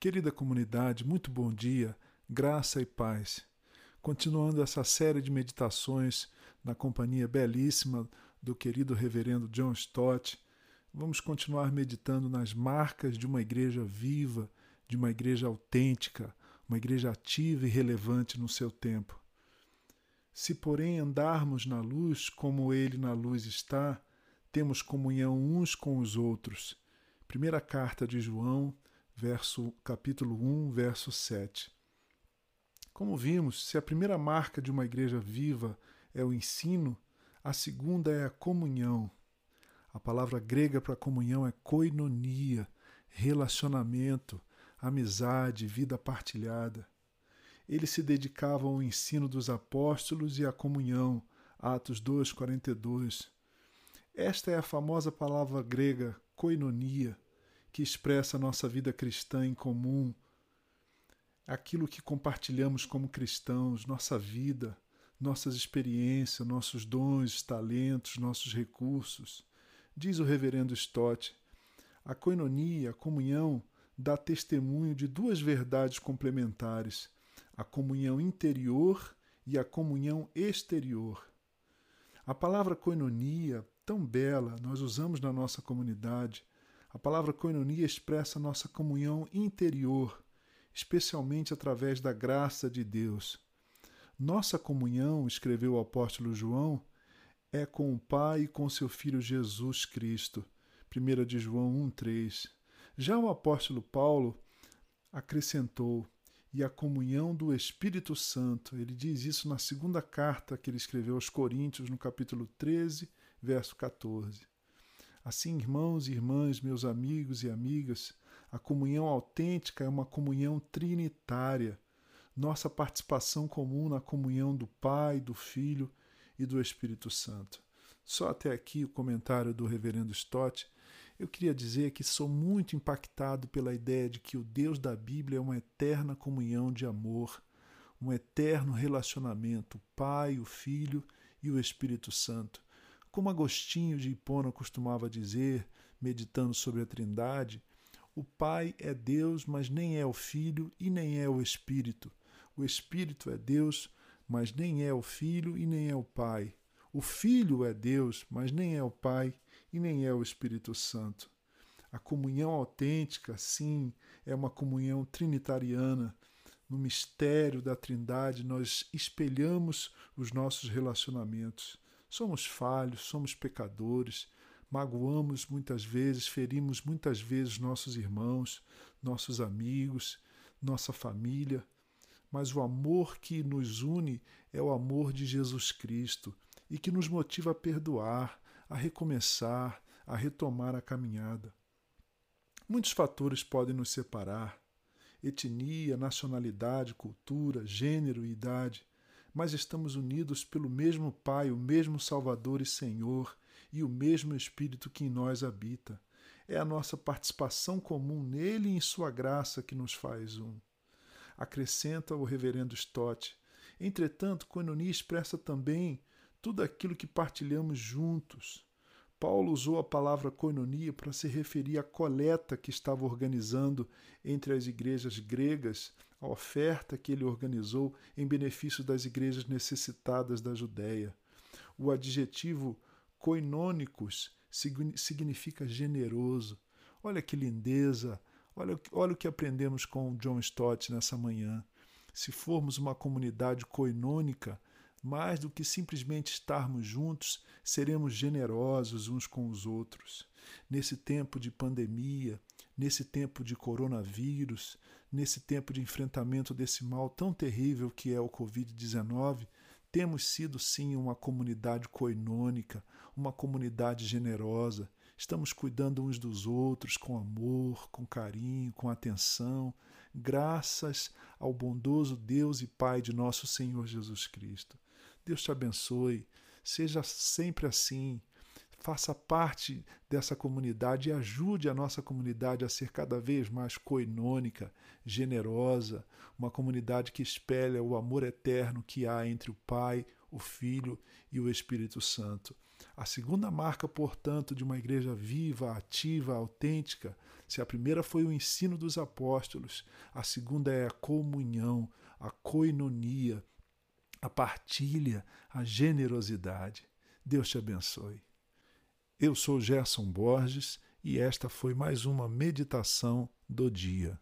Querida comunidade, muito bom dia, graça e paz. Continuando essa série de meditações na companhia belíssima do querido reverendo John Stott, vamos continuar meditando nas marcas de uma igreja viva, de uma igreja autêntica, uma igreja ativa e relevante no seu tempo. Se, porém, andarmos na luz como ele na luz está, temos comunhão uns com os outros. Primeira carta de João, verso capítulo 1, verso 7. Como vimos, se a primeira marca de uma igreja viva é o ensino, a segunda é a comunhão. A palavra grega para comunhão é koinonia, relacionamento, amizade, vida partilhada. Eles se dedicavam ao ensino dos apóstolos e à comunhão, Atos 2:42. Esta é a famosa palavra grega koinonia, que expressa a nossa vida cristã em comum, aquilo que compartilhamos como cristãos, nossa vida, nossas experiências, nossos dons, talentos, nossos recursos. Diz o reverendo Stott, a coinonia, a comunhão, dá testemunho de duas verdades complementares: a comunhão interior e a comunhão exterior. A palavra coinonia, tão bela, nós usamos na nossa comunidade, a palavra koinonia expressa nossa comunhão interior, especialmente através da graça de Deus. Nossa comunhão, escreveu o apóstolo João, é com o Pai e com seu Filho Jesus Cristo. 1 de João 1,3. Já o apóstolo Paulo acrescentou, e a comunhão do Espírito Santo. Ele diz isso na segunda carta que ele escreveu aos Coríntios, no capítulo 13, verso 14. Assim, irmãos e irmãs, meus amigos e amigas, a comunhão autêntica é uma comunhão trinitária. Nossa participação comum na comunhão do Pai, do Filho e do Espírito Santo. Só até aqui o comentário do reverendo Stott. Eu queria dizer que sou muito impactado pela ideia de que o Deus da Bíblia é uma eterna comunhão de amor, um eterno relacionamento, o Pai, o Filho e o Espírito Santo. Como Agostinho de Hipona costumava dizer, meditando sobre a Trindade, o Pai é Deus, mas nem é o Filho e nem é o Espírito. O Espírito é Deus, mas nem é o Filho e nem é o Pai. O Filho é Deus, mas nem é o Pai e nem é o Espírito Santo. A comunhão autêntica, sim, é uma comunhão trinitariana. No mistério da Trindade, nós espelhamos os nossos relacionamentos. Somos falhos, somos pecadores, magoamos muitas vezes, ferimos muitas vezes nossos irmãos, nossos amigos, nossa família, mas o amor que nos une é o amor de Jesus Cristo e que nos motiva a perdoar, a recomeçar, a retomar a caminhada. Muitos fatores podem nos separar: etnia, nacionalidade, cultura, gênero e idade mas estamos unidos pelo mesmo Pai, o mesmo Salvador e Senhor, e o mesmo Espírito que em nós habita. É a nossa participação comum nele e em sua graça que nos faz um. Acrescenta o reverendo Stott. Entretanto, coinonia expressa também tudo aquilo que partilhamos juntos. Paulo usou a palavra koinonia para se referir à coleta que estava organizando entre as igrejas gregas, a oferta que ele organizou em benefício das igrejas necessitadas da Judéia. O adjetivo koinônicos significa generoso. Olha que lindeza! Olha, olha o que aprendemos com John Stott nessa manhã. Se formos uma comunidade coinônica, mais do que simplesmente estarmos juntos, seremos generosos uns com os outros. Nesse tempo de pandemia, nesse tempo de coronavírus, nesse tempo de enfrentamento desse mal tão terrível que é o Covid-19, temos sido sim uma comunidade coinônica, uma comunidade generosa. Estamos cuidando uns dos outros com amor, com carinho, com atenção, graças ao bondoso Deus e Pai de nosso Senhor Jesus Cristo. Deus te abençoe. Seja sempre assim. Faça parte dessa comunidade e ajude a nossa comunidade a ser cada vez mais coinônica, generosa, uma comunidade que espelha o amor eterno que há entre o Pai, o Filho e o Espírito Santo. A segunda marca, portanto, de uma igreja viva, ativa, autêntica, se a primeira foi o ensino dos apóstolos, a segunda é a comunhão, a coinonia, a partilha, a generosidade. Deus te abençoe. Eu sou Gerson Borges e esta foi mais uma meditação do dia.